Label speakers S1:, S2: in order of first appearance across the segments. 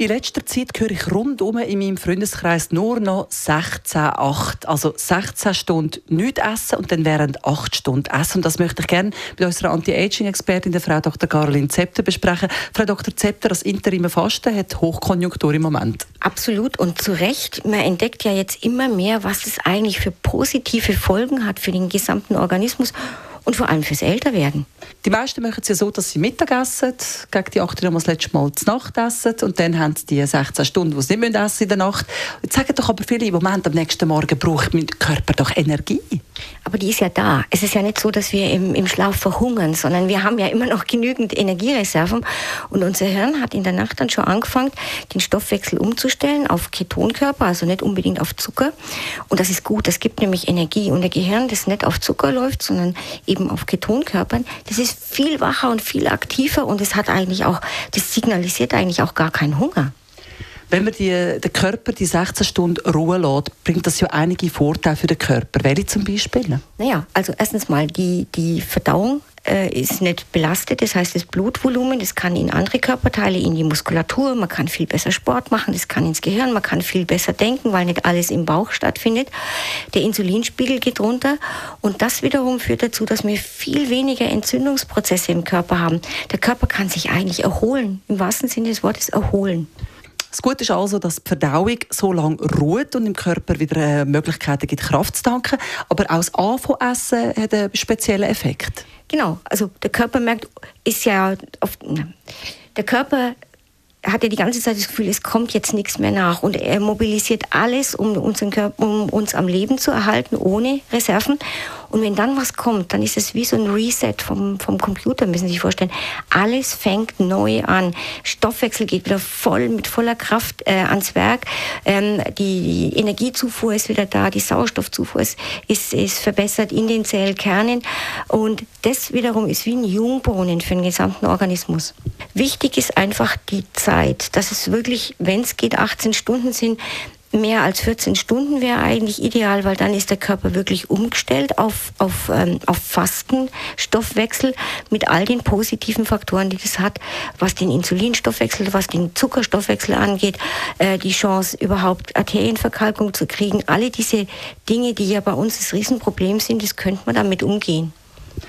S1: in letzter Zeit höre ich rundum in meinem Freundeskreis nur noch 16,8. Also 16 Stunden nicht essen und dann während 8 Stunden essen. Und das möchte ich gerne mit unserer Anti-Aging-Expertin, der Frau Dr. Caroline Zepter, besprechen. Frau Dr. Zepter, das Interim Fasten hat Hochkonjunktur im Moment.
S2: Absolut und zu Recht. Man entdeckt ja jetzt immer mehr, was es eigentlich für positive Folgen hat für den gesamten Organismus und vor allem fürs Älterwerden.
S1: Die meisten machen es ja so, dass sie Mittag essen, gegen die 8 Uhr das letzte Mal zu Nacht essen und dann haben sie die 16 Stunden, die sie nicht essen in der Nacht. Jetzt sagen doch aber viele, im Moment am nächsten Morgen braucht mein Körper doch Energie.
S2: Aber die ist ja da. Es ist ja nicht so, dass wir im, im Schlaf verhungern, sondern wir haben ja immer noch genügend Energiereserven und unser Hirn hat in der Nacht dann schon angefangen, den Stoffwechsel umzustellen auf Ketonkörper, also nicht unbedingt auf Zucker. Und das ist gut, das gibt nämlich Energie. Und der Gehirn, das nicht auf Zucker läuft, sondern eben auf Ketonkörpern, das ist viel wacher und viel aktiver und es hat eigentlich auch, das signalisiert eigentlich auch gar keinen Hunger.
S1: Wenn man die, den Körper die 16 Stunden Ruhe lässt, bringt das ja einige Vorteile für den Körper. Welche zum Beispiel?
S2: Naja, also erstens mal die, die Verdauung äh, ist nicht belastet. Das heißt, das Blutvolumen, das kann in andere Körperteile, in die Muskulatur, man kann viel besser Sport machen, das kann ins Gehirn, man kann viel besser denken, weil nicht alles im Bauch stattfindet. Der Insulinspiegel geht runter und das wiederum führt dazu, dass wir viel weniger Entzündungsprozesse im Körper haben. Der Körper kann sich eigentlich erholen, im wahrsten Sinne des Wortes erholen.
S1: Das Gute ist also, dass die Verdauung so lange ruht und im Körper wieder äh, Möglichkeiten gibt, Kraft zu tanken. Aber auch das Anfangessen hat einen speziellen Effekt.
S2: Genau, also der Körper merkt, ist ja oft, der Körper hat er die ganze Zeit das Gefühl, es kommt jetzt nichts mehr nach. Und er mobilisiert alles, um, unseren Körper, um uns am Leben zu erhalten, ohne Reserven. Und wenn dann was kommt, dann ist es wie so ein Reset vom, vom Computer, müssen Sie sich vorstellen. Alles fängt neu an. Stoffwechsel geht wieder voll, mit voller Kraft äh, ans Werk. Ähm, die, Energiezufuhr ist wieder da, die Sauerstoffzufuhr ist, ist, ist verbessert in den Zellkernen. Und das wiederum ist wie ein Jungbrunnen für den gesamten Organismus. Wichtig ist einfach die Zeit, dass es wirklich, wenn es geht, 18 Stunden sind. Mehr als 14 Stunden wäre eigentlich ideal, weil dann ist der Körper wirklich umgestellt auf, auf, ähm, auf Fastenstoffwechsel mit all den positiven Faktoren, die das hat, was den Insulinstoffwechsel, was den Zuckerstoffwechsel angeht, äh, die Chance überhaupt Arterienverkalkung zu kriegen. Alle diese Dinge, die ja bei uns das Riesenproblem sind, das könnte man damit umgehen.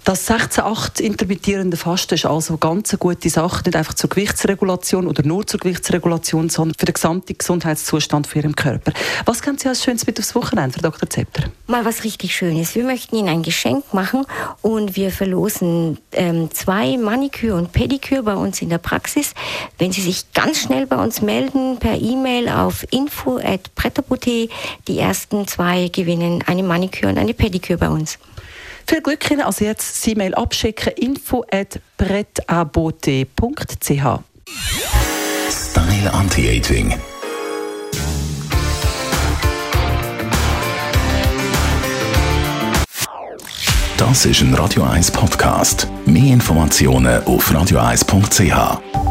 S1: Das 16-8 intermittierende Fasten ist also eine ganz gute Sache, nicht einfach zur Gewichtsregulation oder nur zur Gewichtsregulation, sondern für den gesamten Gesundheitszustand für Ihren Körper. Was können Sie als Schönes mit aufs Wochenende, Frau Dr. Zepter?
S2: Mal was richtig Schönes. Wir möchten Ihnen ein Geschenk machen und wir verlosen ähm, zwei Maniküre und Pediküre bei uns in der Praxis. Wenn Sie sich ganz schnell bei uns melden, per E-Mail auf info.pretterbuté, die ersten zwei gewinnen eine Maniküre und eine Pediküre bei uns.
S1: Viel Glück Ihnen. Also jetzt das E-Mail abschicken. info at Style
S3: Anti-Aging. Das ist ein Radio 1 Podcast. Mehr Informationen auf radio1.ch.